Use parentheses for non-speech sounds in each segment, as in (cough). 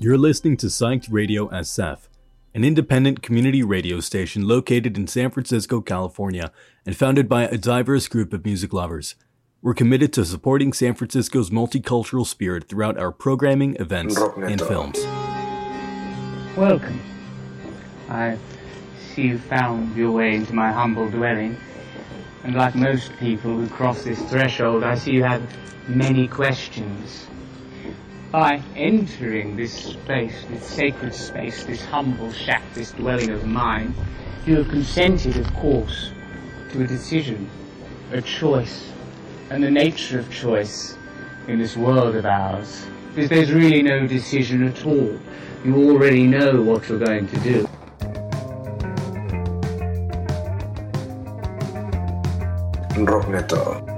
You're listening to Psyched Radio SF, an independent community radio station located in San Francisco, California, and founded by a diverse group of music lovers. We're committed to supporting San Francisco's multicultural spirit throughout our programming, events, and films. Welcome. I see you found your way into my humble dwelling, and like most people who cross this threshold, I see you have many questions by entering this space, this sacred space, this humble shack, this dwelling of mine, you have consented, of course, to a decision, a choice, and the nature of choice in this world of ours. Because there's really no decision at all. You already know what you're going to do. Rockneto.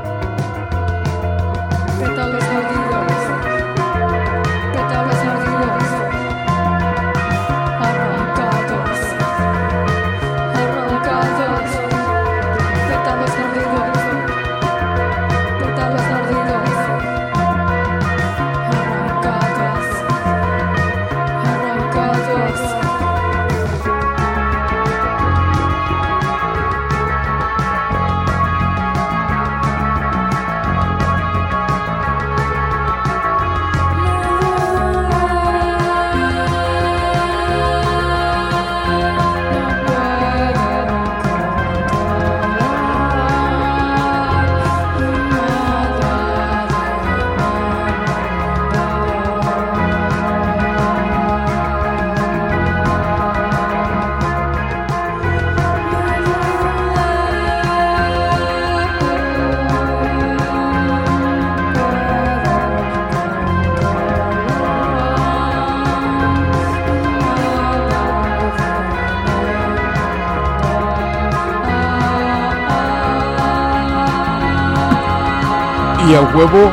Huevo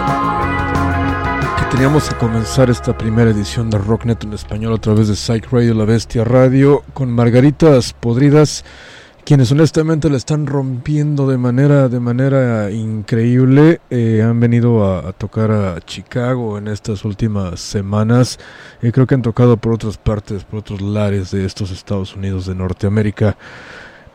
que teníamos que comenzar esta primera edición de Rocknet en español a través de Psych Radio La Bestia Radio con Margaritas Podridas quienes honestamente le están rompiendo de manera de manera increíble. Eh, han venido a, tocar a Chicago en estas últimas semanas. Y creo que han tocado por otras partes por otros lares de estos Estados Unidos de Norteamérica.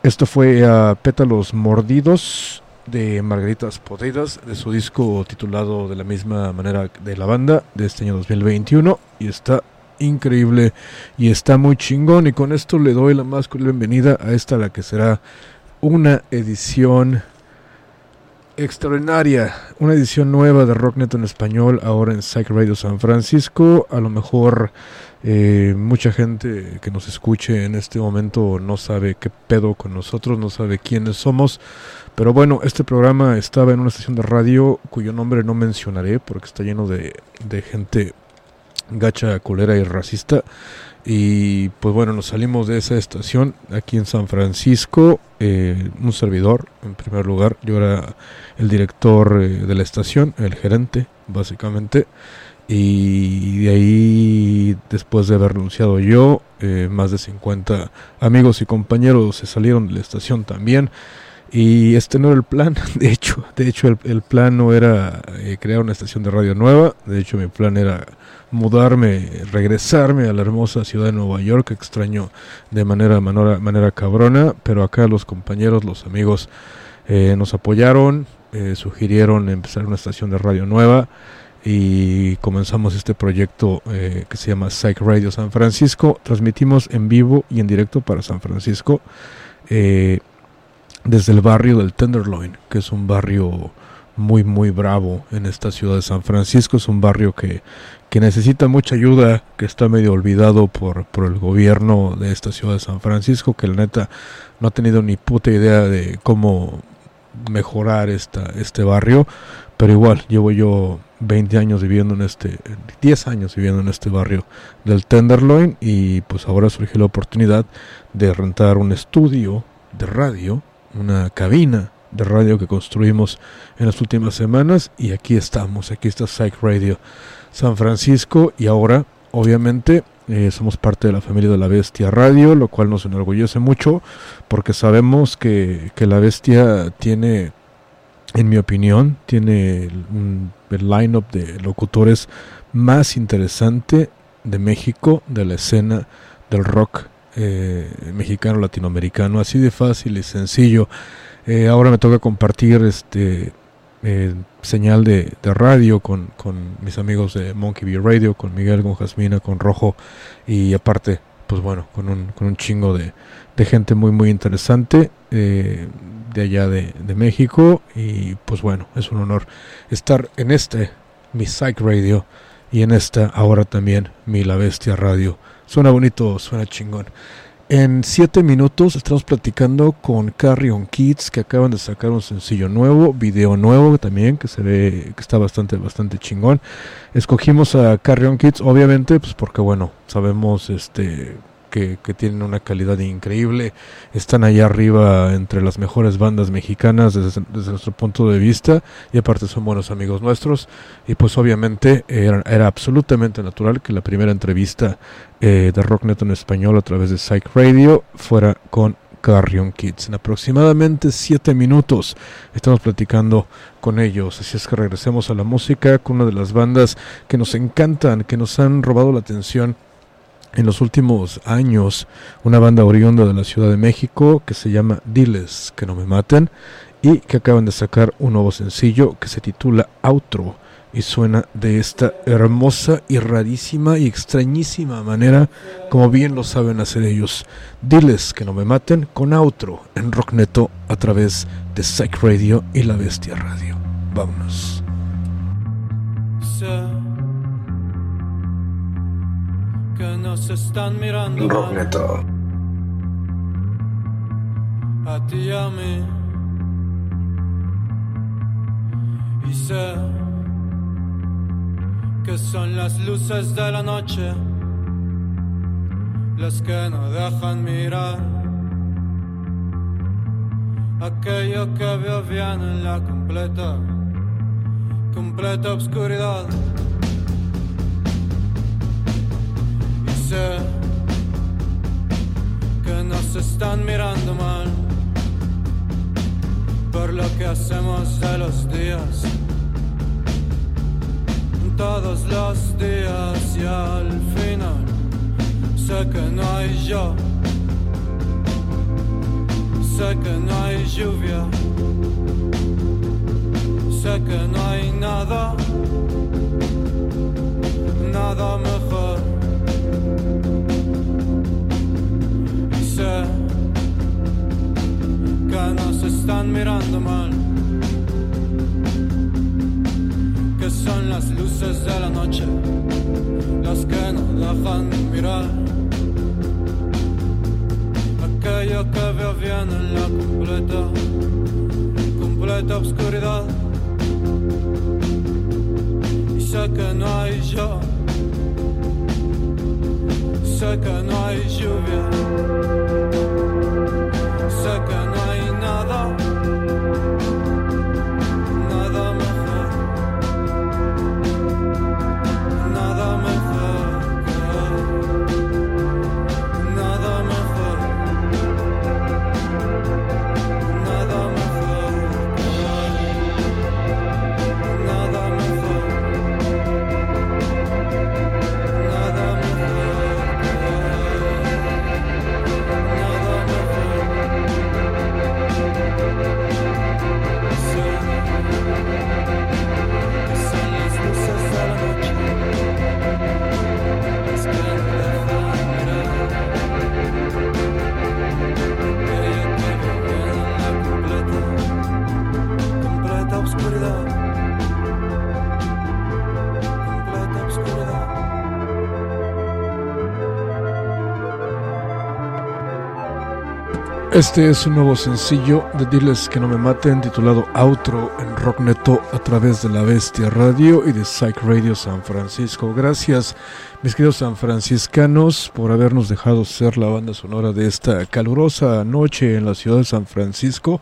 Esto fue a Pétalos Mordidos de Margaritas Podridas, de su disco titulado de la misma manera de la banda de este año 2021 y está increíble y está muy chingón y con esto le doy la más bienvenida a esta la que será una edición extraordinaria, una edición nueva de Rocknet en español ahora en Psych Radio San Francisco. A lo mejor eh, mucha gente que nos escuche en este momento no sabe qué pedo con nosotros, no sabe quiénes somos. Pero bueno, este programa estaba en una estación de radio cuyo nombre no mencionaré porque está lleno de, de gente gacha, colera y racista. Y pues bueno, nos salimos de esa estación aquí en San Francisco. Eh, un servidor, en primer lugar, yo era el director eh, de la estación, el gerente, básicamente. Y de ahí, después de haber renunciado yo, eh, más de 50 amigos y compañeros se salieron de la estación también. Y este no era el plan, (laughs) de hecho, de hecho el, el plan no era crear una estación de radio nueva, de hecho mi plan era mudarme, regresarme a la hermosa ciudad de Nueva York, extraño de manera, manera, manera cabrona, pero acá los compañeros, los amigos eh, nos apoyaron, eh, sugirieron empezar una estación de radio nueva y comenzamos este proyecto eh, que se llama Psych Radio San Francisco. Transmitimos en vivo y en directo para San Francisco desde el barrio del Tenderloin, que es un barrio muy muy bravo en esta ciudad de San Francisco. Es un barrio que, que necesita mucha ayuda, que está medio olvidado por, por el gobierno de esta ciudad de San Francisco, que la neta no ha tenido ni puta idea de cómo mejorar esta, este barrio. Pero igual, llevo yo 20 años viviendo en este, 10 años viviendo en este barrio del Tenderloin y pues ahora surgió la oportunidad de rentar un estudio de radio, una cabina de radio que construimos en las últimas semanas y aquí estamos, aquí está Psych Radio San Francisco y ahora obviamente eh, somos parte de la familia de la Bestia Radio, lo cual nos enorgullece mucho porque sabemos que, que la Bestia tiene, en mi opinión, tiene el, el line-up de locutores más interesante de México, de la escena del rock eh, mexicano latinoamericano, así de fácil y sencillo. Eh, ahora me toca compartir este eh, señal de, radio con, con, mis amigos de Monkey Bee Radio, con Miguel, con Jasmina, con Rojo y aparte, pues bueno, con un, con un chingo de, de gente muy muy interesante eh, de allá de, de, México y pues bueno, es un honor estar en este, mi Psych Radio y en esta ahora también mi La Bestia Radio. Suena bonito, suena chingón. En siete minutos estamos platicando con Carrion Kids que acaban de sacar un sencillo nuevo, video nuevo también que se ve que está bastante bastante chingón. Escogimos a Carrion Kids obviamente pues porque bueno, sabemos este que, tienen una calidad increíble, están allá arriba entre las mejores bandas mexicanas desde, nuestro punto de vista y aparte son buenos amigos nuestros y pues obviamente era, absolutamente natural que la primera entrevista eh, de Rocknet en español a través de Psych Radio fuera con Carrion Kids. En aproximadamente 7 minutos estamos platicando con ellos. Así es que regresemos a la música con una de las bandas que nos encantan, que nos han robado la atención en los últimos años una banda oriunda de la Ciudad de México que se llama Diles que no me maten y que acaban de sacar un nuevo sencillo que se titula Outro y suena de esta hermosa y rarísima y extrañísima manera como bien lo saben hacer ellos. Diles que no me maten con Outro en Rockneto a través de Psych Radio y La Bestia Radio. Vámonos. Que nos están mirando. Rockneto. A ti y a mí. Y sé que son las luces de la noche las que no dejan mirar aquello que veo bien en la completa, completa oscuridad. Nos están mirando mal por lo que hacemos de los días, todos los días y al final sé que no hay yo, sé que no hay lluvia, sé que no hay nada, nada mejor. Que nos están mirando mal, que son las luces de la noche las que nos dejan mirar. Aquello que veo bien en la completa, completa oscuridad. Y sé que no hay yo, sé que no hay lluvia, sé que no hay Este es un nuevo sencillo de Diles que no me maten titulado Outro en Rockneto a través de La Bestia Radio y de Psych Radio San Francisco. Gracias mis queridos sanfranciscanos por habernos dejado ser la banda sonora de esta calurosa noche en la ciudad de San Francisco.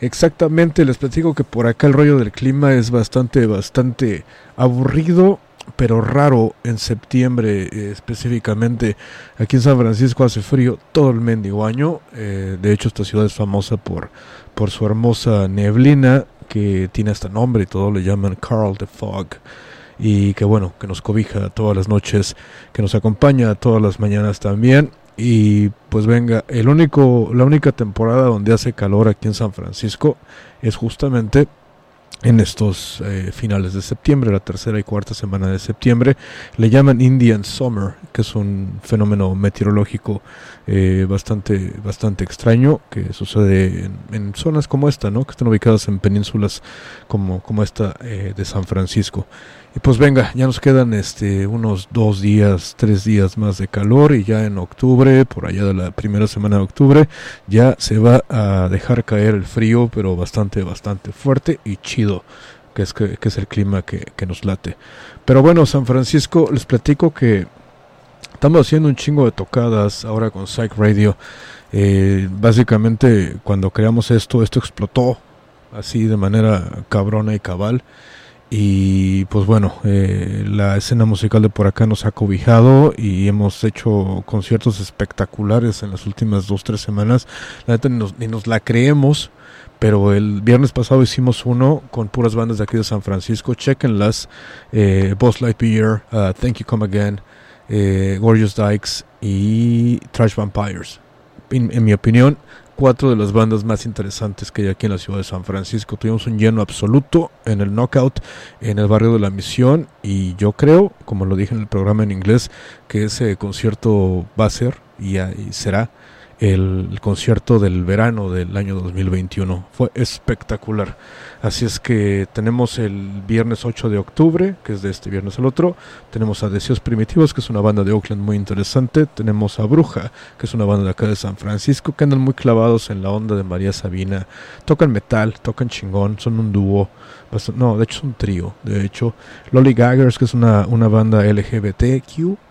Exactamente, les platico que por acá el rollo del clima es bastante, bastante aburrido pero raro en septiembre eh, específicamente. Aquí en San Francisco hace frío todo el mendigo año. Eh, de hecho, esta ciudad es famosa por, por su hermosa neblina que tiene hasta nombre y todo le llaman Carl the Fog. Y que bueno, que nos cobija todas las noches, que nos acompaña todas las mañanas también. Y pues venga, el único, la única temporada donde hace calor aquí en San Francisco es justamente en estos eh, finales de septiembre, la tercera y cuarta semana de septiembre. Le llaman Indian Summer, que es un fenómeno meteorológico eh, bastante, bastante extraño que sucede en, en, zonas como esta, ¿no? que están ubicadas en penínsulas como, como esta eh, de San Francisco. Pues venga, ya nos quedan este unos dos días, tres días más de calor y ya en octubre, por allá de la primera semana de octubre, ya se va a dejar caer el frío, pero bastante, bastante fuerte y chido, que es, que, es el clima que, que nos late. Pero bueno, San Francisco, les platico que estamos haciendo un chingo de tocadas ahora con Psych Radio. Eh, básicamente, cuando creamos esto, esto explotó así de manera cabrona y cabal. Y pues bueno, eh, la escena musical de por acá nos ha cobijado y hemos hecho conciertos espectaculares en las últimas dos, tres semanas. La neta ni nos, ni nos la creemos, pero el viernes pasado hicimos uno con puras bandas de aquí de San Francisco. Chequenlas, eh, Boss Lightyear, uh, Thank You Come Again, eh, Gorgeous Dykes y Trash Vampires. En, en mi opinión, cuatro de las bandas más interesantes que hay aquí en la ciudad de San Francisco. Tuvimos un lleno absoluto en el Knockout, en el barrio de la Misión, y yo creo, como lo dije en el programa en inglés, que ese concierto va a ser y, y será el concierto del verano del año 2021. Fue espectacular. Así es que tenemos el viernes 8 de octubre, que es de este viernes al otro. Tenemos a Deseos Primitivos, que es una banda de Oakland muy interesante. Tenemos a Bruja, que es una banda de acá de San Francisco, que andan muy clavados en la onda de María Sabina. Tocan metal, tocan chingón, son un dúo. No, de hecho es un trío. De hecho, Lolly Gaggers, que es una, una banda LGBTQ,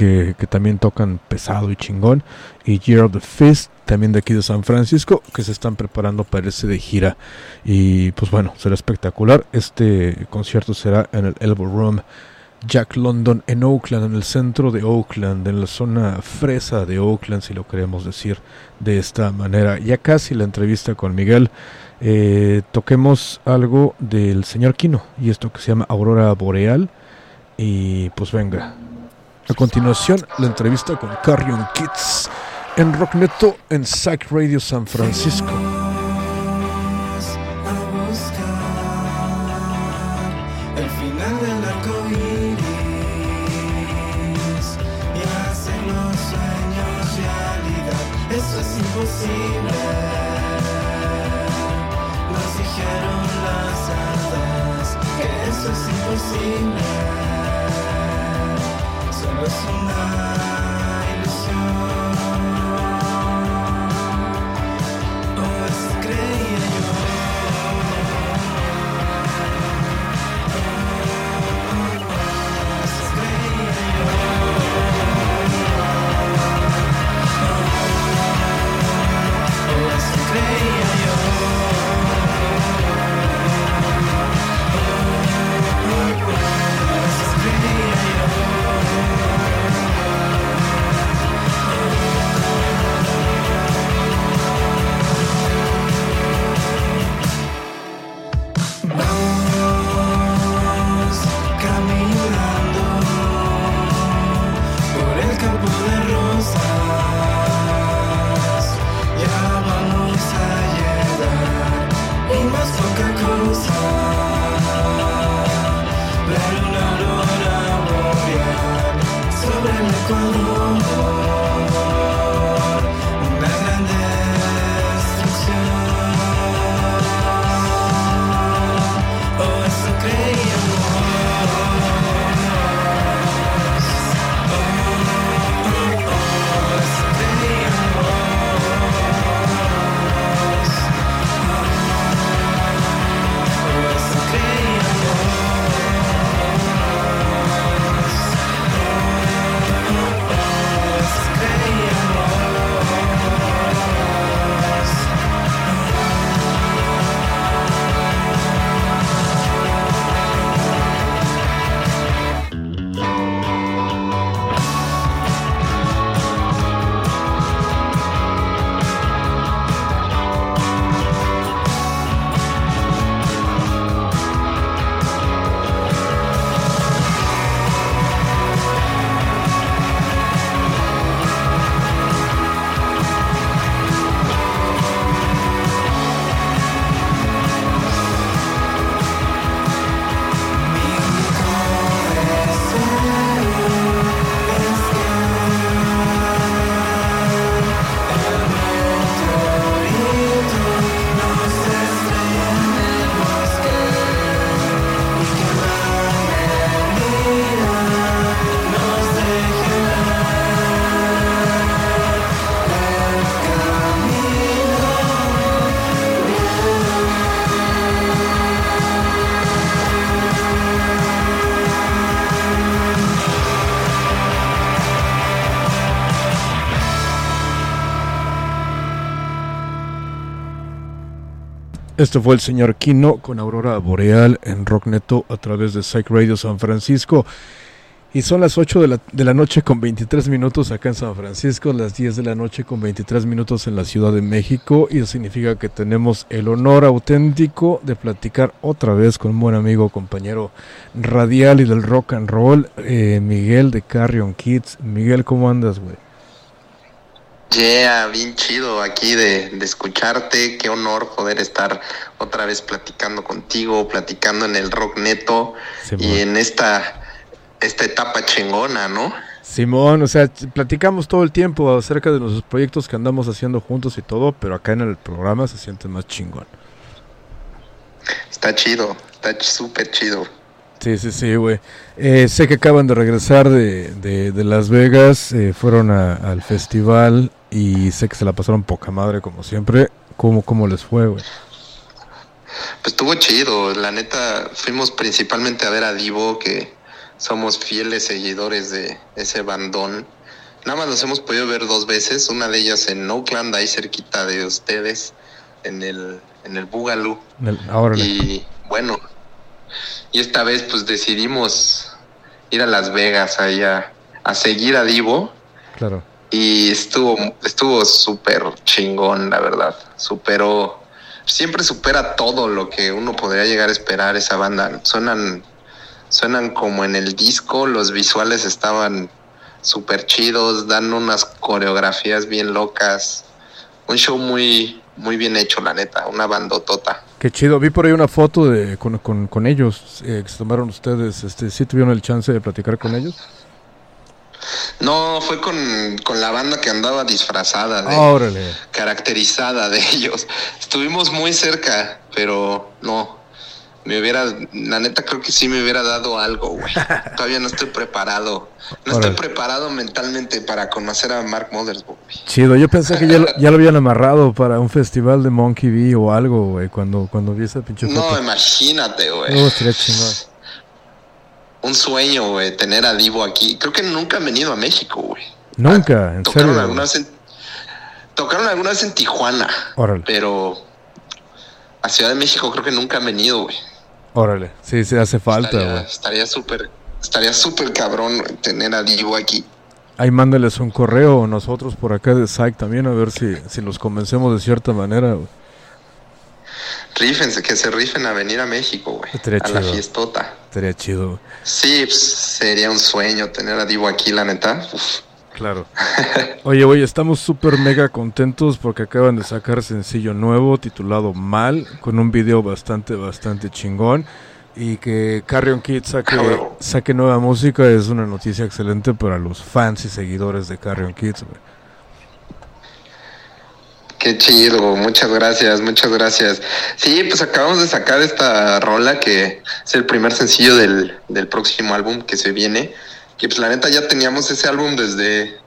que, también tocan pesado y chingón. Y Year of the Fist, también de aquí de San Francisco, que se están preparando para irse de gira. Y pues bueno, será espectacular. Este concierto será en el Elbow Room. Jack London en Oakland, en el centro de Oakland, en la zona fresa de Oakland, si lo queremos decir de esta manera. Ya casi la entrevista con Miguel. Eh, toquemos algo del señor Kino y esto que se llama Aurora Boreal. Y pues venga, a continuación, la entrevista con Carrion Kids en Rockneto en Psych Radio San Francisco. Este fue el señor Kino con Aurora Boreal en Rockneto a través de Psych Radio San Francisco. Y son las 8 de la, de la noche con 23 minutos acá en San Francisco, las 10 de la noche con 23 minutos en la Ciudad de México. Y eso significa que tenemos el honor auténtico de platicar otra vez con un buen amigo, compañero radial y del rock and roll, eh, Miguel de Carrion Kids. Miguel, ¿cómo andas, güey? Yeah, bien chido aquí de, de escucharte, qué honor poder estar otra vez platicando contigo, platicando en el rock neto Simón. y en esta, esta etapa chingona, ¿no? Simón, o sea, platicamos todo el tiempo acerca de los proyectos que andamos haciendo juntos y todo, pero acá en el programa se siente más chingón. Está chido, está súper chido. Sí, sí, sí, güey. Eh, sé que acaban de regresar de, de, de Las Vegas, eh, fueron a- al festival y sé que se la pasaron poca madre como siempre. ¿Cómo, cómo les fue, güey? Pues estuvo chido, la neta, fuimos principalmente a ver a Divo, que somos fieles seguidores de ese bandón. Nada más los hemos podido ver dos veces, una de ellas en Oakland, ahí cerquita de ustedes, en el, en el Boogaloo. El- Y bueno, y esta vez pues decidimos ir a Las Vegas ahí a, a seguir a Divo claro. Y estuvo estuvo súper chingón, la verdad. Superó, siempre supera todo lo que uno podría llegar a esperar esa banda. Suenan, suenan como en el disco, los visuales estaban súper chidos, dan unas coreografías bien locas. Un show muy, muy bien hecho, la neta, una bandotota. Qué chido. Vi por ahí una foto de con, con, con ellos eh, que se tomaron ustedes. Este, ¿Sí tuvieron el chance de platicar con ellos? No, fue con, con la banda que andaba disfrazada, de, Órale. caracterizada de ellos. Estuvimos muy cerca, pero no. Me hubiera, la neta creo que sí me hubiera dado algo, güey. (laughs) Todavía no estoy preparado. No estoy preparado mentalmente para conocer a Mark Mothersbaugh. güey. Chido. Yo pensé que ya lo, ya lo habían (laughs) amarrado para un festival de Monkey B o algo, güey, cuando, cuando vi esa pinche No, foto. imagínate, güey. Un sueño, güey, tener a Divo aquí. Creo que nunca han venido a México, güey. Nunca, en Tocaron serio. alguna vez en, tocaron alguna vez en Tijuana, Órale, pero a Ciudad de México creo que nunca han venido, güey. órale. Sí, sí, hace falta, Estaría- güey. Estaría súper, estaría súper cabrón tener a Divo aquí. Ahí mándeles un correo nosotros por acá de Psych también a ver si, si los convencemos de cierta manera, güey. Rífense, que se rifen a venir a México, güey. A la fiestota. Estaría chido. Sí, pues, sería un sueño tener a Divo aquí, la neta. Uf. Claro. (laughs) Oye, güey, estamos súper mega contentos porque acaban de sacar sencillo nuevo titulado Mal, con un video bastante, bastante chingón. Y que Carrion Kid saque, Ah, saque nueva música es una noticia excelente para los fans y seguidores de Carrion Kids, güey. Qué chido, muchas gracias, muchas gracias. Sí, pues acabamos de sacar esta rola que es el primer sencillo del, del próximo álbum que se viene. Que pues la neta ya teníamos ese álbum desde,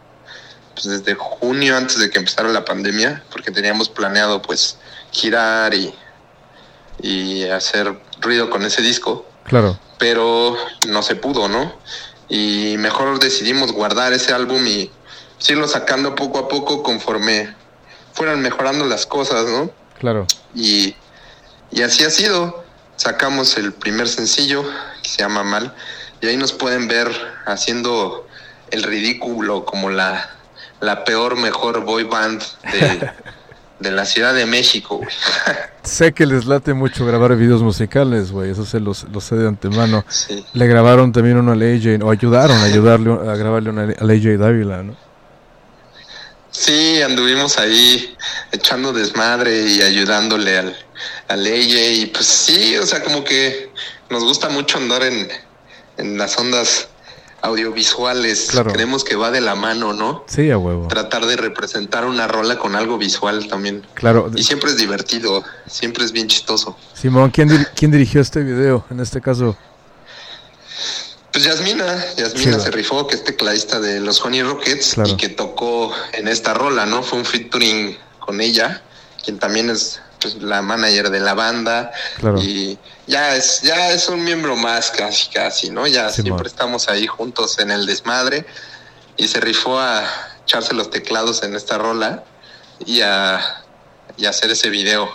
pues, desde junio antes de que empezara la pandemia, porque teníamos planeado pues girar y, y hacer ruido con ese disco, Claro, pero no se pudo, ¿no? Y mejor decidimos guardar ese álbum y pues, irlo sacando poco a poco conforme fueran mejorando las cosas, ¿no? claro. Y, y así ha sido. Sacamos el primer sencillo que se llama Mal y ahí nos pueden ver haciendo el ridículo como la, la peor, mejor boy band de, (laughs) de la Ciudad de México. güey. (laughs) Sé que les late mucho grabar videos musicales, güey, eso se los, lo sé de antemano. Sí. Le grabaron también uno al AJ, o ayudaron a ayudarle a grabarle una al AJ Dávila, ¿no? Sí, anduvimos ahí echando desmadre y ayudándole al, al AJ. Y pues sí, o sea, como que nos gusta mucho andar en, en las ondas audiovisuales. Claro. Creemos que va de la mano, ¿no? Sí, a huevo. Tratar de representar una rola con algo visual también. Claro. Y siempre es divertido, siempre es bien chistoso. Simón, ¿quién, dir- quién dirigió este video? En este caso, Pues Yasmina, Yasmina se rifó, que es tecladista de los Honey Rockets Claro. y que tocó en esta rola, ¿no? Fue un featuring con ella, quien también es pues, la manager de la banda claro. y ya es ya es un miembro más casi casi, ¿no? Ya siempre estamos ahí juntos en el desmadre y se rifó a echarse los teclados en esta rola y a, y a hacer ese video.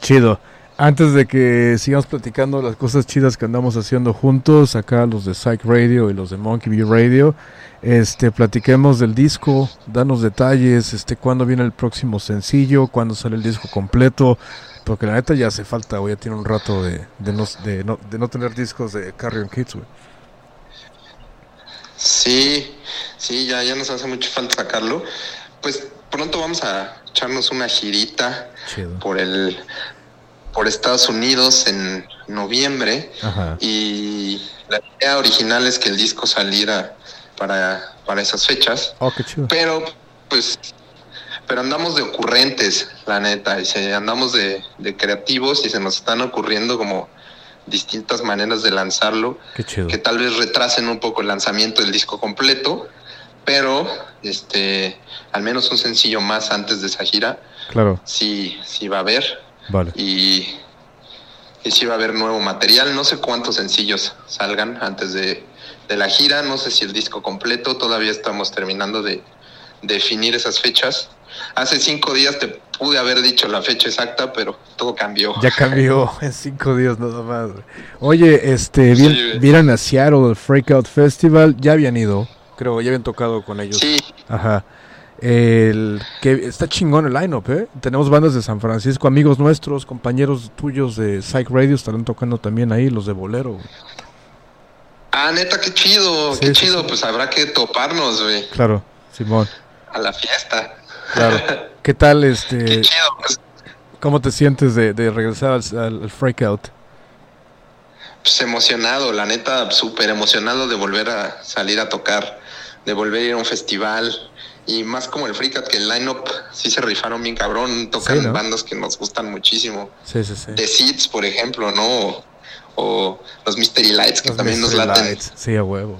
Chido. Antes de que sigamos platicando las cosas chidas que andamos haciendo juntos, acá los de Psych Radio y los de Monkey Bee Radio, este, platiquemos del disco, danos detalles, este, cuándo viene el próximo sencillo, cuándo sale el disco completo, porque la neta ya hace falta, güey, ya tiene un rato de, de, no, de, no, de no tener discos de Carrion Kids, güey. Sí, sí, ya, ya nos hace mucho falta sacarlo. Pues pronto vamos a echarnos una girita Chido. por el por Estados Unidos en noviembre Ajá. y la idea original es que el disco saliera para, para esas fechas, Oh, qué chido. pero pues pero andamos de ocurrentes, la neta, y se, andamos de, de creativos y se nos están ocurriendo como distintas maneras de lanzarlo Qué chido. que tal vez retrasen un poco el lanzamiento del disco completo, pero este al menos un sencillo más antes de esa gira Claro, sí sí va a haber vale. y y sí va a haber nuevo material, no sé cuántos sencillos salgan antes de, de la gira, no sé si el disco completo, todavía estamos terminando de definir esas fechas. Hace cinco días te pude haber dicho la fecha exacta, pero todo cambió. Ya (laughs) cambió en cinco días nada más. Oye, este, Sí, vi- vieron a Seattle el Freakout Festival, ya habían ido, creo, ya habían tocado con ellos. Sí, Ajá. El que está chingón el lineup, ¿eh? Tenemos bandas de San Francisco, amigos nuestros, compañeros tuyos de Psych Radio estarán tocando también ahí, los de Bolero. güey. Ah, neta, qué chido, Sí, qué sí, chido. sí. Pues habrá que toparnos, güey, Claro, Simón. a la fiesta. Claro. (laughs) ¿Qué tal Qué este chido. Pues, ¿Cómo te sientes de, de regresar al, al, al Freakout? Pues emocionado, la neta, súper emocionado de volver a salir a tocar, de volver a ir a un festival. Y más como el Freakout, que el line-up sí se rifaron bien cabrón. Tocan Sí, ¿no? bandas que nos gustan muchísimo. Sí, sí, sí. The Seeds, por ejemplo, ¿no? O, los Mystery Lights, que Los también nos laten Lights. Sí, a huevo.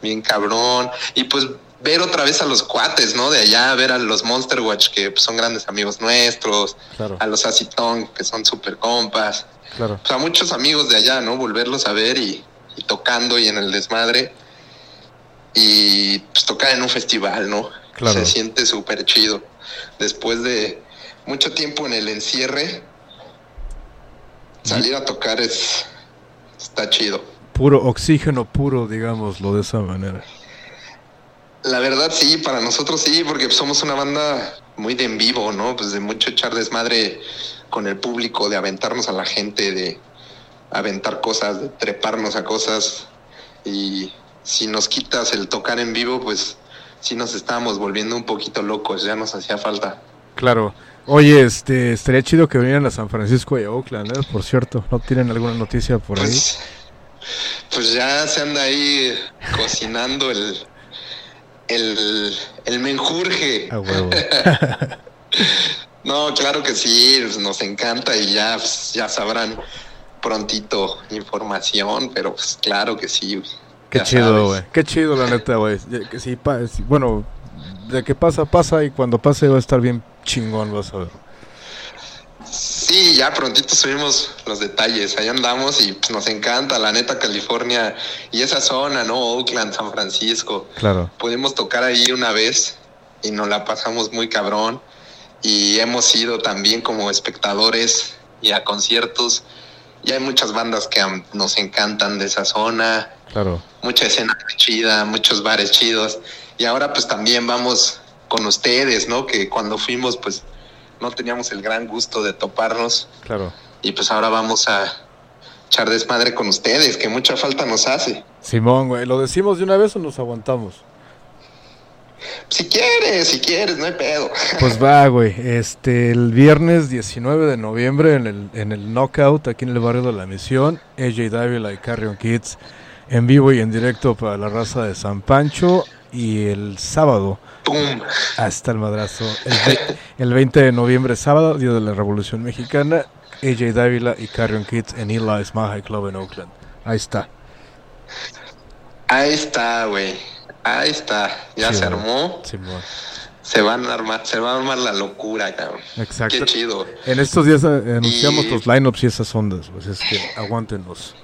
bien cabrón. Y pues ver otra vez a los cuates, ¿no? De allá, ver a los Monster Watch, que pues, son grandes amigos nuestros, Claro, a los Acid Tongue, que son super compas, claro. pues a muchos amigos de allá, ¿no? Volverlos a ver y, y tocando y en el desmadre. Y pues tocar en un festival, ¿no? Claro. Se siente súper chido. Después de mucho tiempo en el encierre, salir a tocar es... Está chido. Puro oxígeno puro, digámoslo de esa manera. La verdad sí, para nosotros sí, porque somos una banda muy de en vivo, ¿no? Pues de mucho echar desmadre con el público, de aventarnos a la gente, de aventar cosas, de treparnos a cosas. Y si nos quitas el tocar en vivo, pues sí nos estábamos volviendo un poquito locos, ya nos hacía falta. Claro. Oye, este, estaría chido que vinieran a San Francisco y a Oakland, ¿eh? Por cierto, ¿no tienen alguna noticia por ahí? Pues, pues ya se anda ahí cocinando el, el, el menjurje. A huevo. (laughs) No, claro que sí, pues, nos encanta y ya, pues, ya sabrán prontito información, pero pues claro que sí. güey. Qué Ya chido, güey. Qué chido, la neta, güey. Sí, sí, bueno, de que pasa, pasa y cuando pase va a estar bien chingón, vas a ver. Sí, ya prontito subimos los detalles, ahí andamos y pues, nos encanta, la neta California y esa zona, ¿no? Oakland, San Francisco. Claro. Pudimos tocar ahí una vez y nos la pasamos muy cabrón y hemos ido también como espectadores y a conciertos y hay muchas bandas que nos encantan de esa zona, Claro. mucha escena chida, muchos bares chidos y ahora pues también vamos con ustedes, ¿no? Que cuando fuimos pues no teníamos el gran gusto de toparnos Claro. y pues ahora vamos a echar desmadre con ustedes, que mucha falta nos hace. Simón, güey, ¿lo decimos de una vez o nos aguantamos? Si quieres, si quieres, no hay pedo. Pues va, güey. Este, el viernes 19 de noviembre en el, en el Knockout, aquí en el barrio de la Misión, AJ Dávila y Carrion Kids en vivo y en directo para la raza de San Pancho. Y el sábado, ¡Pum! hasta el madrazo, el, el 20 de noviembre, sábado, día de la Revolución Mexicana, AJ Dávila y Carrion Kids en Eli's Mahai Club en Oakland. Ahí está. Ahí está, güey. Ahí está. Ya se armó. Simón. Se van a armar, se va a armar la locura, cabrón. Exacto. Qué chido. En estos días eh, anunciamos Y- los lineups y esas ondas, pues es que aguántenos.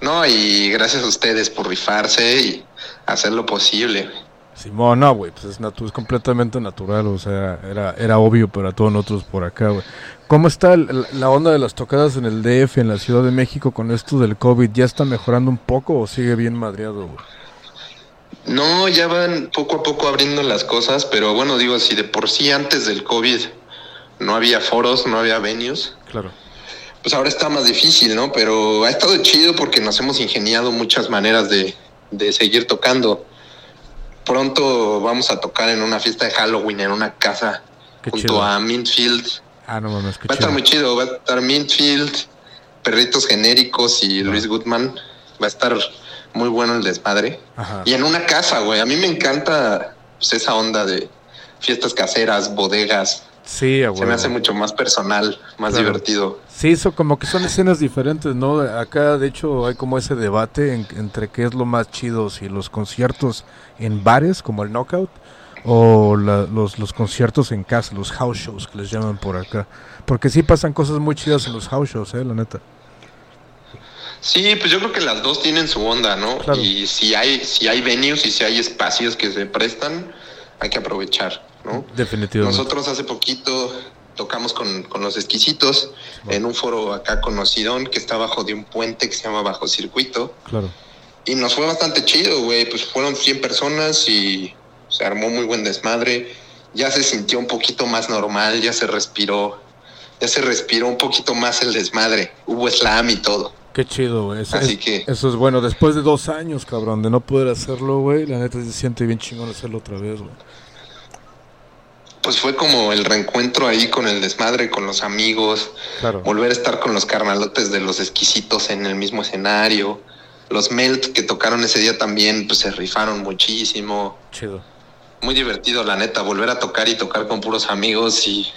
No, y gracias a ustedes por rifarse y hacer lo posible. Simón, no, güey, pues es, es completamente natural, o sea, era, era obvio para todos nosotros por acá, güey. ¿Cómo está el- la onda de las tocadas en el DF, en la Ciudad de México, con esto del COVID? ¿Ya está mejorando un poco o sigue bien madreado, güey? No, ya van poco a poco abriendo las cosas, pero bueno, digo, si de por sí antes del COVID no había foros, no había venues, Claro. pues ahora está más difícil, ¿no? Pero ha estado chido porque nos hemos ingeniado muchas maneras de, de seguir tocando. Pronto vamos a tocar en una fiesta de Halloween en una casa Qué junto chido. a Mintfield. Ah, no mames, qué Va a estar chido. muy chido, va a estar Mintfield, Perritos Genéricos y Luis Goodman. Va a estar muy bueno el desmadre. Ajá. Y en una casa, güey. A mí me encanta pues, esa onda de fiestas caseras, bodegas. Sí, a Se me hace mucho más personal, más Claro. divertido. Sí, eso como que son escenas diferentes, ¿no? Acá, de hecho, hay como ese debate en- entre qué es lo más chido, si los conciertos en bares, como el Knockout, o la- los, los conciertos en casa, los house shows que les llaman por acá. Porque sí pasan cosas muy chidas en los house shows, ¿eh? La neta. Sí, pues yo creo que las dos tienen su onda, ¿no? Claro. Y si hay, si hay venues y si hay espacios que se prestan, hay que aprovechar, ¿no? Definitivamente. Nosotros hace poquito tocamos con, con los exquisitos en un foro acá conocidón que está bajo de un puente que se llama Bajo Circuito. Claro. Y nos fue bastante chido, güey. Pues fueron 100 personas y se armó muy buen desmadre. Ya se sintió un poquito más normal, ya se respiró. Ya se respiró un poquito más el desmadre. Hubo slam y todo. Qué chido, güey. Eso, Así es- que- eso es bueno. Después de dos años, cabrón, de no poder hacerlo, güey, la neta se siente bien chingón hacerlo otra vez, güey. pues fue como el reencuentro ahí con el desmadre, con los amigos, Claro. volver a estar con los carnalotes de los exquisitos en el mismo escenario. Los Melt que tocaron ese día también, pues se rifaron muchísimo. Chido. Muy divertido, la neta, volver a tocar y tocar con puros amigos y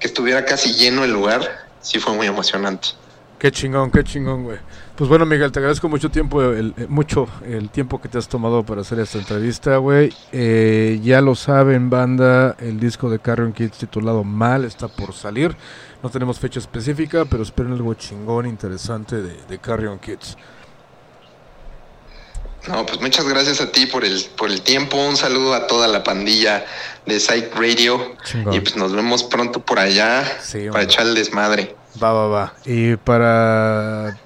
que estuviera casi lleno el lugar, sí fue muy emocionante. Qué chingón, qué chingón, güey. Pues bueno, Miguel, te agradezco mucho tiempo, el, eh, mucho el tiempo que te has tomado para hacer esta entrevista, güey. Eh, ya lo saben, banda, el disco de Carrion Kids titulado Mal está por salir. No tenemos fecha específica, pero esperen algo chingón, interesante de, de Carrion Kids. No, pues muchas gracias a ti por el, por el tiempo. Un saludo a toda la pandilla de Psych Radio. Chingón. Y pues nos vemos pronto por allá Sí, para echar el desmadre. Va, va, va. Y para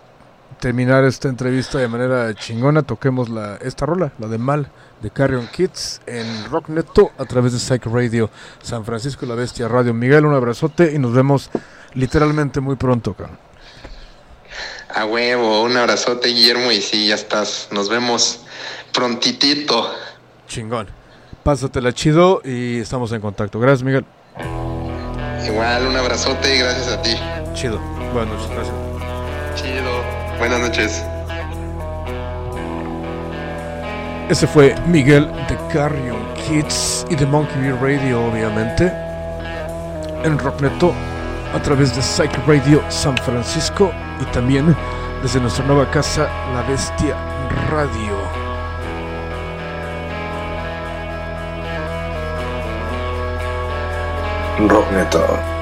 terminar esta entrevista de manera chingona, toquemos la, esta rola, la de Mal, de Carrion Kids, en Rock Neto, a través de Psych Radio, San Francisco La Bestia Radio. Miguel, un abrazote y nos vemos literalmente muy pronto, cabrón. A huevo, un abrazote, Guillermo. Y sí, ya estás. Nos vemos prontitito. Chingón. Pásatela chido y estamos en contacto. Gracias, Miguel. Igual, un abrazote y gracias a ti. Chido. Buenas noches, gracias. Chido. Buenas noches. Ese fue Miguel de Carrion Kids y de Monkey Bee Radio, obviamente. En Rockneto, a través de Psych Radio San Francisco y también desde nuestra nueva casa, La Bestia Radio. Rockneto.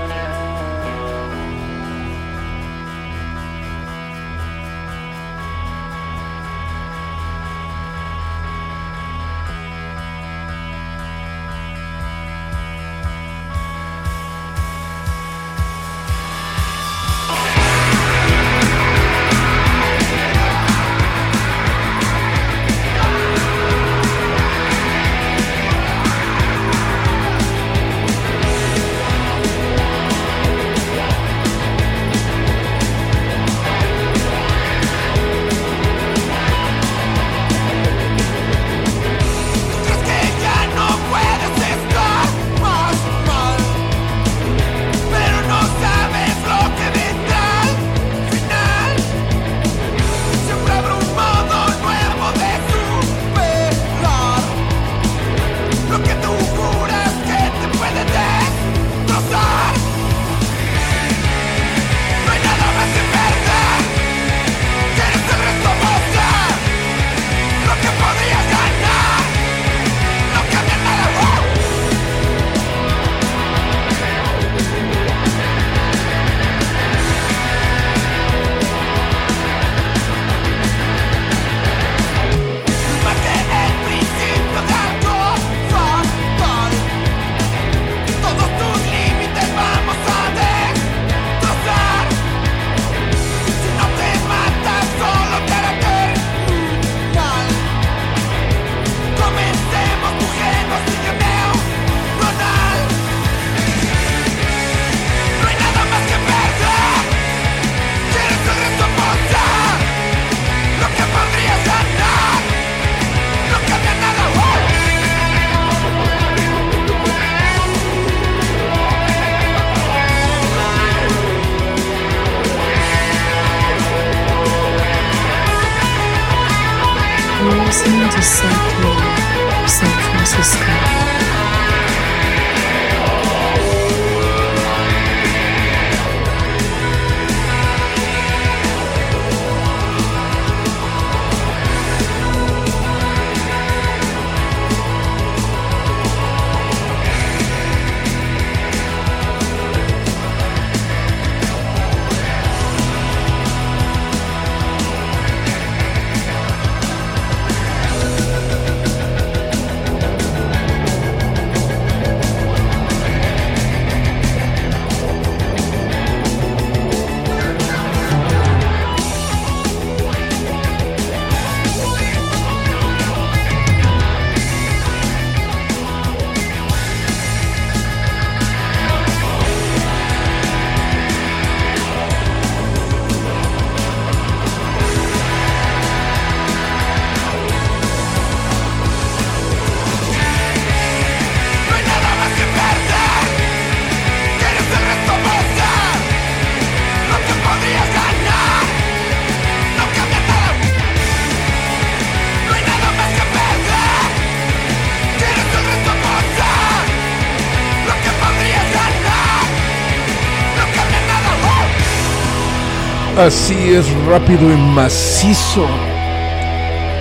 Así es, rápido y macizo.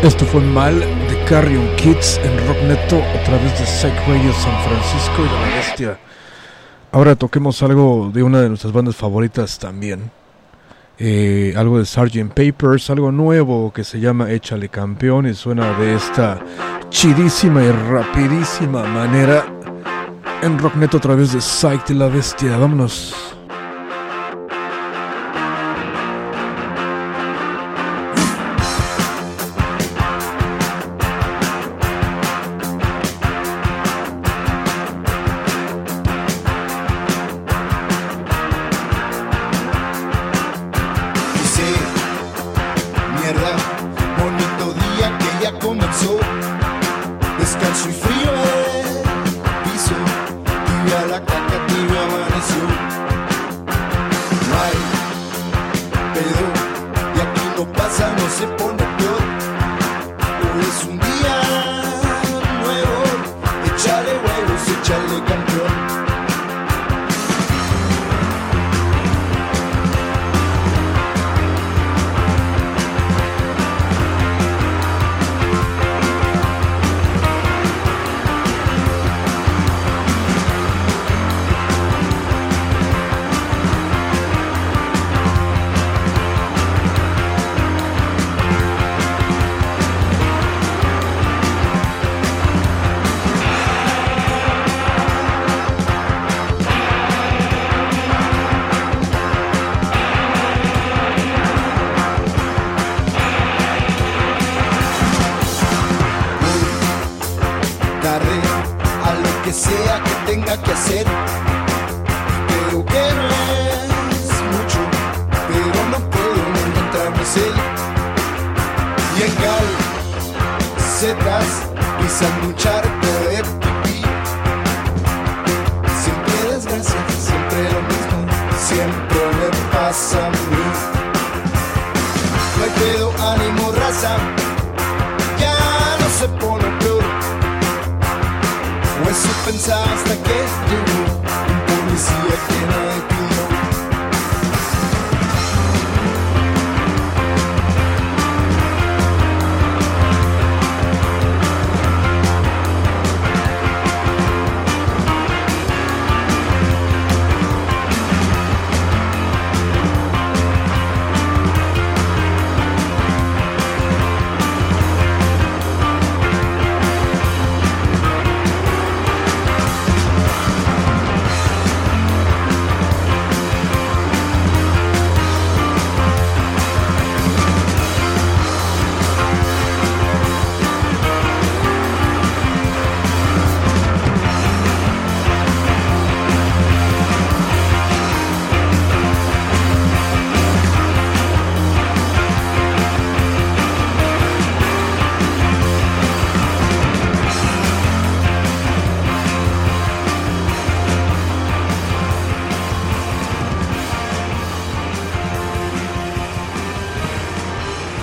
Esto fue Mal de Carrion Kids en Rock Neto a través de Psych Radio San Francisco y de la Bestia. Ahora toquemos algo de una de nuestras bandas favoritas también. Eh, algo de Sgt. Papers, algo nuevo que se llama Échale Campeón y suena de esta chidísima y rapidísima manera en Rock Neto a través de Psych de la Bestia. Vámonos.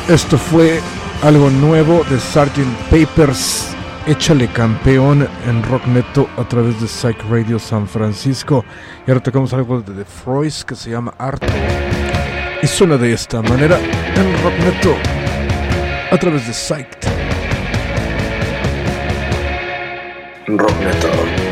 Esto fue algo nuevo de Sgt. Papers. Échale campeón en Rock Neto a través de Psych Radio San Francisco. Y ahora tocamos algo de The Froys que se llama Arto. Y suena de esta manera en Rock Neto a través de Psych. Rock Neto.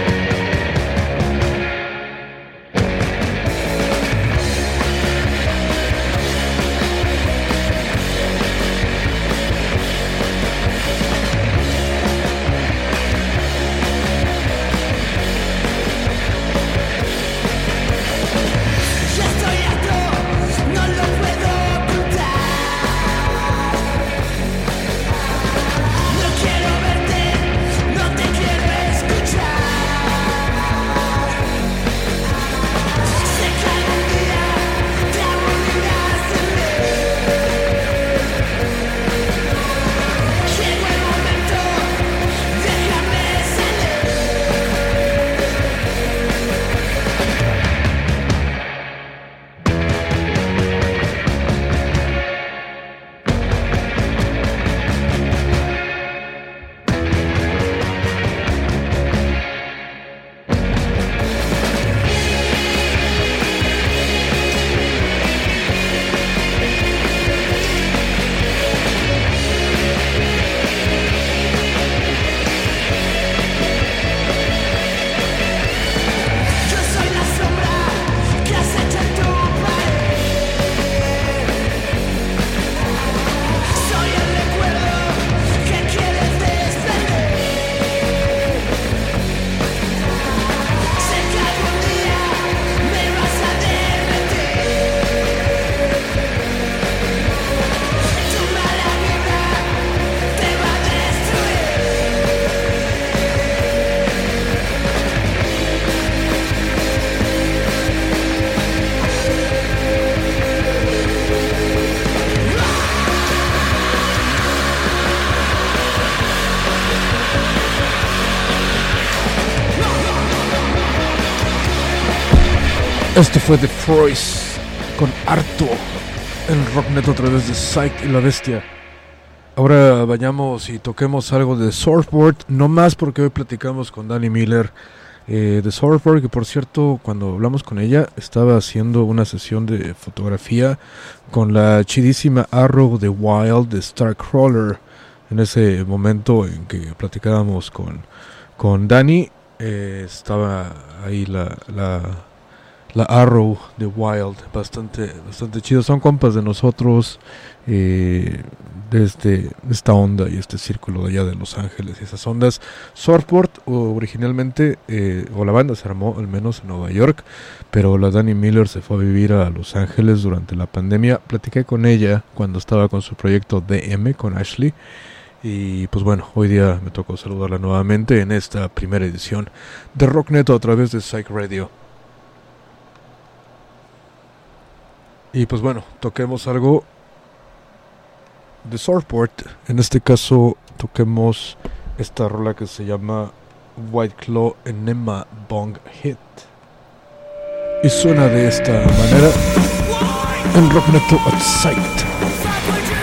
Fue The Froys con Harto en Rocknet a través de Psych y la Bestia. Ahora vayamos y toquemos algo de Surfboard, no más porque hoy platicamos con Danny Miller eh, de Surfboard, que por cierto, cuando hablamos con ella, estaba haciendo una sesión de fotografía con la chidísima Arrow de Wild de Starcrawler. En ese momento en que platicábamos con, con Danny, eh, estaba ahí la, la Arrow de Wild, bastante, bastante chido. Son compas de nosotros. Eh, de, este, esta onda y este círculo de allá de Los Ángeles y esas ondas. Surfport originalmente, eh, o la banda se armó al menos en Nueva York, pero la Danny Miller se fue a vivir a Los Ángeles durante la pandemia. Platiqué con ella cuando estaba con su proyecto DM con Ashley. Y pues bueno, hoy día me tocó saludarla nuevamente en esta primera edición de Rocknet a través de Psych Radio. Y pues bueno, toquemos algo de Surfport. En este caso toquemos esta rola que se llama White Claw Enema Bong Hit. Y suena de esta manera en Rocknet at Sight.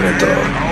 Magneto.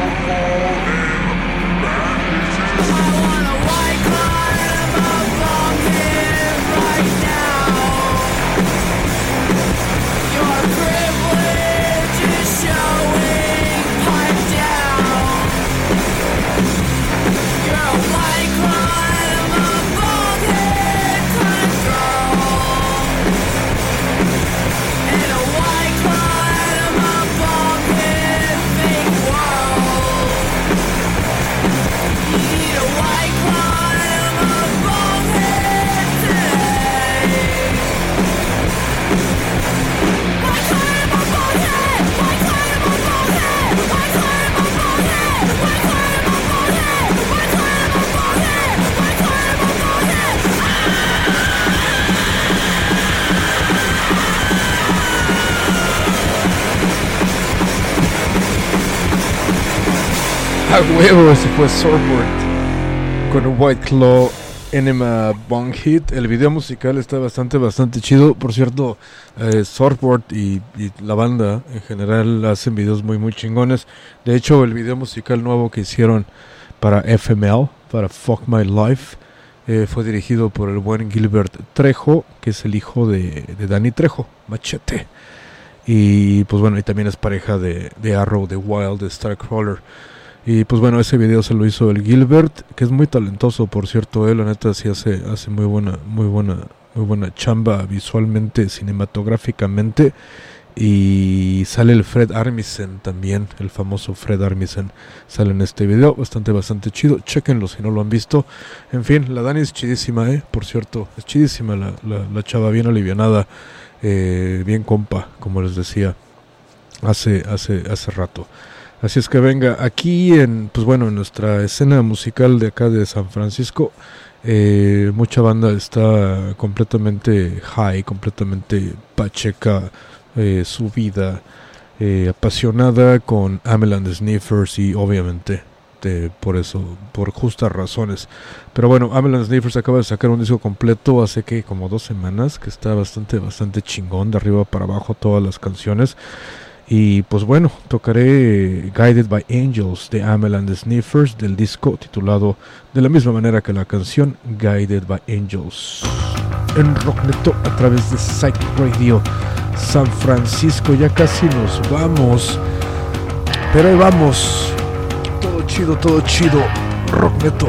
Huevo, ese fue Surfboard con White Claw Enema Bong Hit. El video musical está bastante, bastante chido. Por cierto, eh, y, la banda en general hacen videos muy, muy chingones. De hecho, el video musical nuevo que hicieron para FML, para Fuck My Life, eh, fue dirigido por el buen Gilbert Trejo, que es el hijo de, de Danny Trejo, Machete. Y pues bueno, y también es pareja de, de Arrow, de Wild, de Starcrawler. Y pues bueno, ese video se lo hizo el Gilbert, que es muy talentoso, por cierto, él la neta sí hace, hace muy buena, muy buena, muy buena chamba visualmente, cinematográficamente. Y sale el Fred Armisen también, el famoso Fred Armisen sale en este video, bastante, bastante chido. Chequenlo si no lo han visto. En fin, la Dani es chidísima, eh, por cierto, es chidísima la, la, la chava, bien alivianada, eh, bien compa, como les decía hace, hace, hace rato. Así es que venga, aquí en, pues bueno, en nuestra escena musical de acá de San Francisco, eh, mucha banda está completamente high, completamente pacheca, eh, subida, eh, apasionada con Amel and the Sniffers y obviamente de- por eso, por justas razones. Pero bueno, Amel and the Sniffers acaba de sacar un disco completo hace que como dos semanas, que está bastante, bastante chingón, de arriba para abajo todas las canciones. Y pues bueno, tocaré Guided by Angels de Amel and the Sniffers del disco titulado de la misma manera que la canción Guided by Angels. En Rockneto a través de Psych Radio San Francisco. Ya casi nos vamos. Pero ahí vamos. Todo chido, todo chido. Rockneto.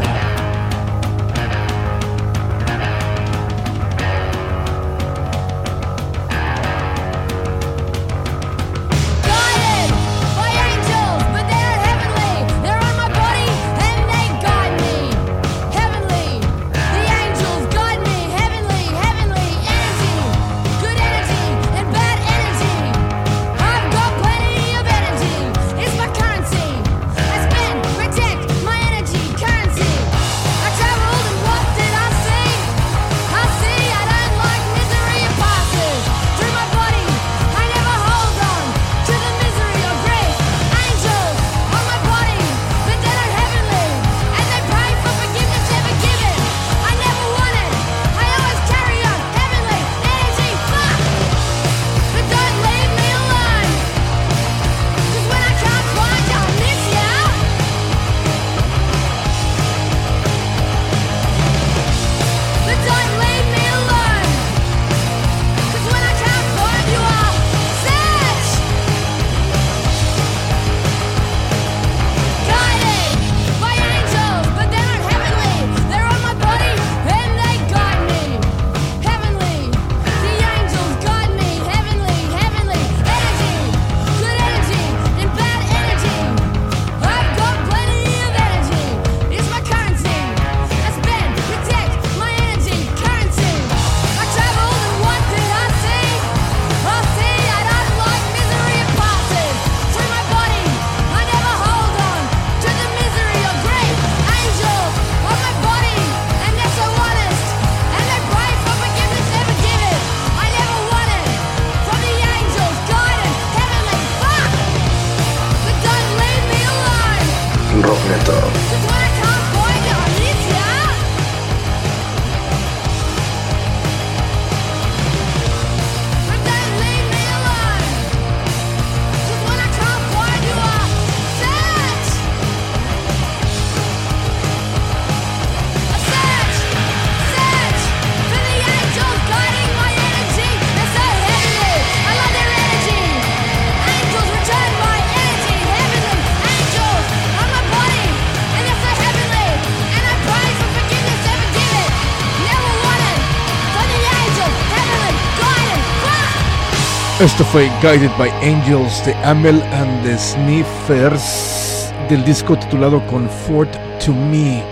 Esto fue Guided by Angels de Amel and the Sniffers del disco titulado Comfort to Me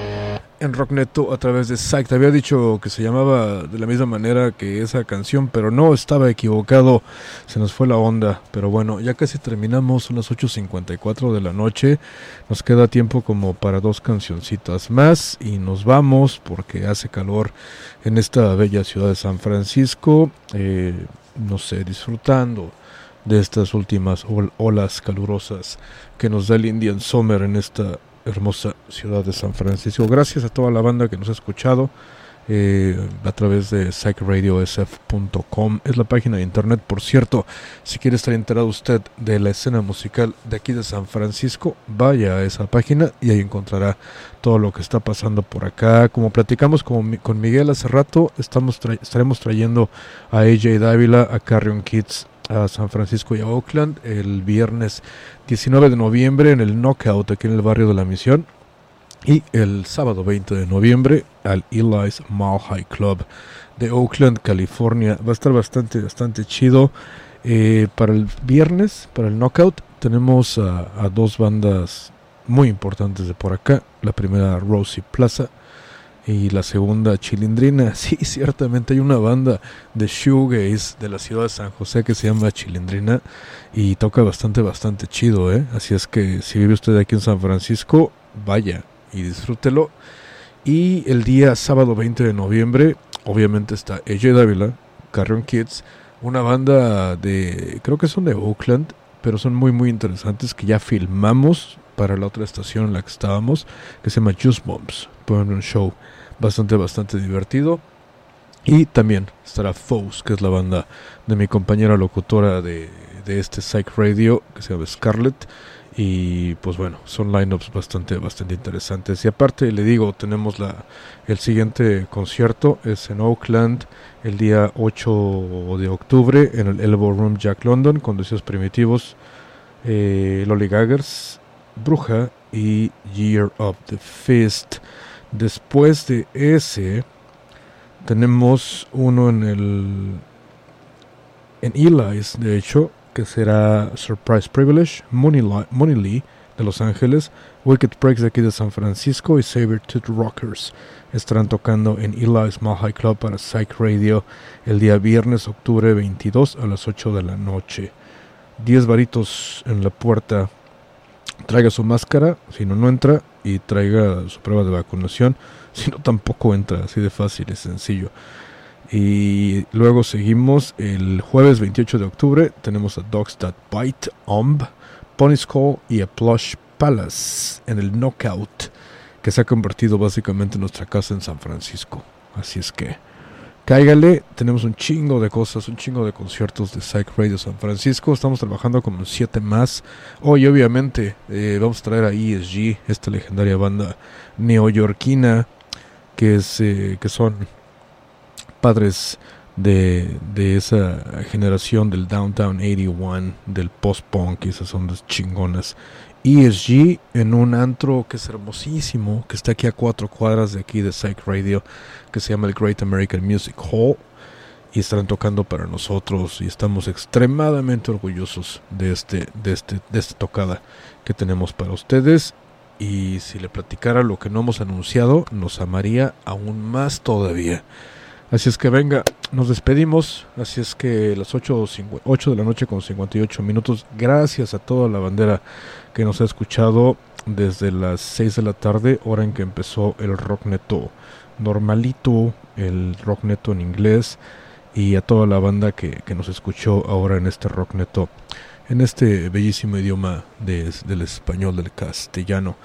en Rockneto a través de Psych. Te había dicho que se llamaba de la misma manera que esa canción, pero no estaba equivocado. Se nos fue la onda. Pero bueno, ya casi terminamos, son las 8.54 de la noche. Nos queda tiempo como para dos cancioncitas más y nos vamos porque hace calor en esta bella ciudad de San Francisco. Eh, no sé, disfrutando de estas últimas olas calurosas que nos da el Indian Summer en esta hermosa ciudad de San Francisco. Gracias a toda la banda que nos ha escuchado eh, a través de psychradiosf.com. Es la página de internet, por cierto. Si quiere estar enterado usted de la escena musical de aquí de San Francisco, vaya a esa página y ahí encontrará todo lo que está pasando por acá. Como platicamos con, con Miguel hace rato, estamos estaremos trayendo a AJ Dávila, a Carrion Kids a San Francisco y a Oakland el viernes 19 de noviembre en el Knockout aquí en el barrio de la Misión y el sábado 20 de noviembre al Eli's Mile High Club de Oakland, California. Va a estar bastante, bastante chido. Eh, para el viernes, para el Knockout, tenemos a, a, dos bandas muy importantes de por acá. La primera, Rosie Plaza, y la segunda, Chilindrina. (laughs) Sí, ciertamente hay una banda de shoegaze de la ciudad de San José que se llama Chilindrina y toca bastante, bastante chido, ¿eh? Así es que si vive usted aquí en San Francisco, vaya, y disfrútelo. Y el día sábado 20 de noviembre, obviamente está AJ Dávila, Carrion Kids, una banda de, creo que son de Oakland, pero son muy muy interesantes que ya filmamos para la otra estación en la que estábamos, que se llama Juice Bombs. Ponen un show bastante bastante divertido. Y también estará Foes, que es la banda de mi compañera locutora de, de este Psych Radio, que se llama Scarlett y pues bueno, son lineups bastante bastante interesantes. Y aparte le digo, tenemos la el siguiente concierto es en Oakland el día 8 de octubre en el Elbow Room Jack London con deseos primitivos, eh, Lolly Gaggers, Bruja y Year of the Fist. Después de ese tenemos uno en el en Eli's, de hecho, que será Surprise Privilege, Money, Lee de Los Ángeles, Wicked Breaks de aquí de San Francisco y Saber Tooth Rockers estarán tocando en Eli's Mile High Club para Psych Radio el día viernes, octubre 22 a las 8 de la noche. 10 varitos en la puerta. Traiga su máscara, si no, no entra, y traiga su prueba de vacunación, si no, tampoco entra, así de fácil, es sencillo. Y luego seguimos el jueves 28 de octubre. Tenemos a Dogs That Bite, Omb, Pony Skull y a Plush Palace en el Knockout, que se ha convertido básicamente en nuestra casa en San Francisco. Así es que cáigale. Tenemos un chingo de cosas, un chingo de conciertos de Psych Radio San Francisco. Estamos trabajando con siete más. Hoy, obviamente, eh, vamos a traer a ESG, esta legendaria banda neoyorquina que, es, eh, que son padres de, de, esa generación del Downtown 81, del post-punk esas ondas chingonas. ESG en un antro que es hermosísimo, que está aquí a cuatro cuadras de aquí de Psych Radio, que se llama el Great American Music Hall. Y estarán tocando para nosotros y estamos extremadamente orgullosos de, este, de, este, de esta tocada que tenemos para ustedes. Y si le platicara lo que no hemos anunciado, nos amaría aún más todavía. Así es que venga, nos despedimos. Así es que las 8, 8 de la noche con 58 minutos. Gracias a toda la bandera que nos ha escuchado desde las 6 de la tarde, hora en que empezó el rock neto normalito, el rock neto en inglés. Y a toda la banda que, que nos escuchó ahora en este rock neto, en este bellísimo idioma de, del español, del castellano.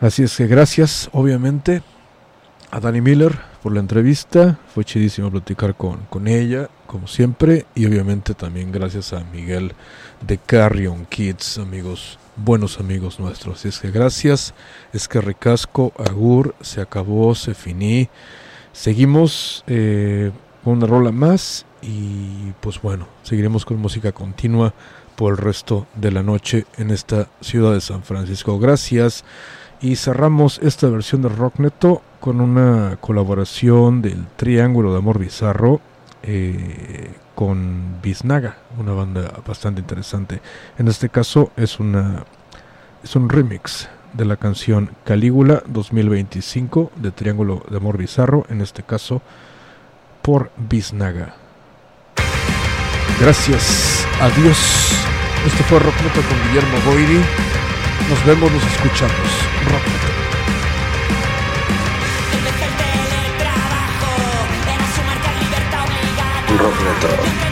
Así es que gracias, obviamente, a Dani Miller por la entrevista. Fue chidísimo platicar con, con ella, como siempre. Y obviamente también gracias a Miguel de Carrion Kids, amigos, buenos amigos nuestros. Así es que gracias. Es que ricasco, agur, se acabó, se finí. Seguimos eh, con una rola más. Y pues bueno, seguiremos con música continua por el resto de la noche en esta ciudad de San Francisco. Gracias. Y cerramos esta versión de Rock Neto con una colaboración del Triángulo de Amor Bizarro eh, con Biznaga, una banda bastante interesante. En este caso es una es un remix de la canción Calígula 2025 de Triángulo de Amor Bizarro, en este caso por Biznaga. Gracias, adiós. Esto fue Rock con Guillermo Boiri. Nos vemos, nos escuchamos. Rock Neto.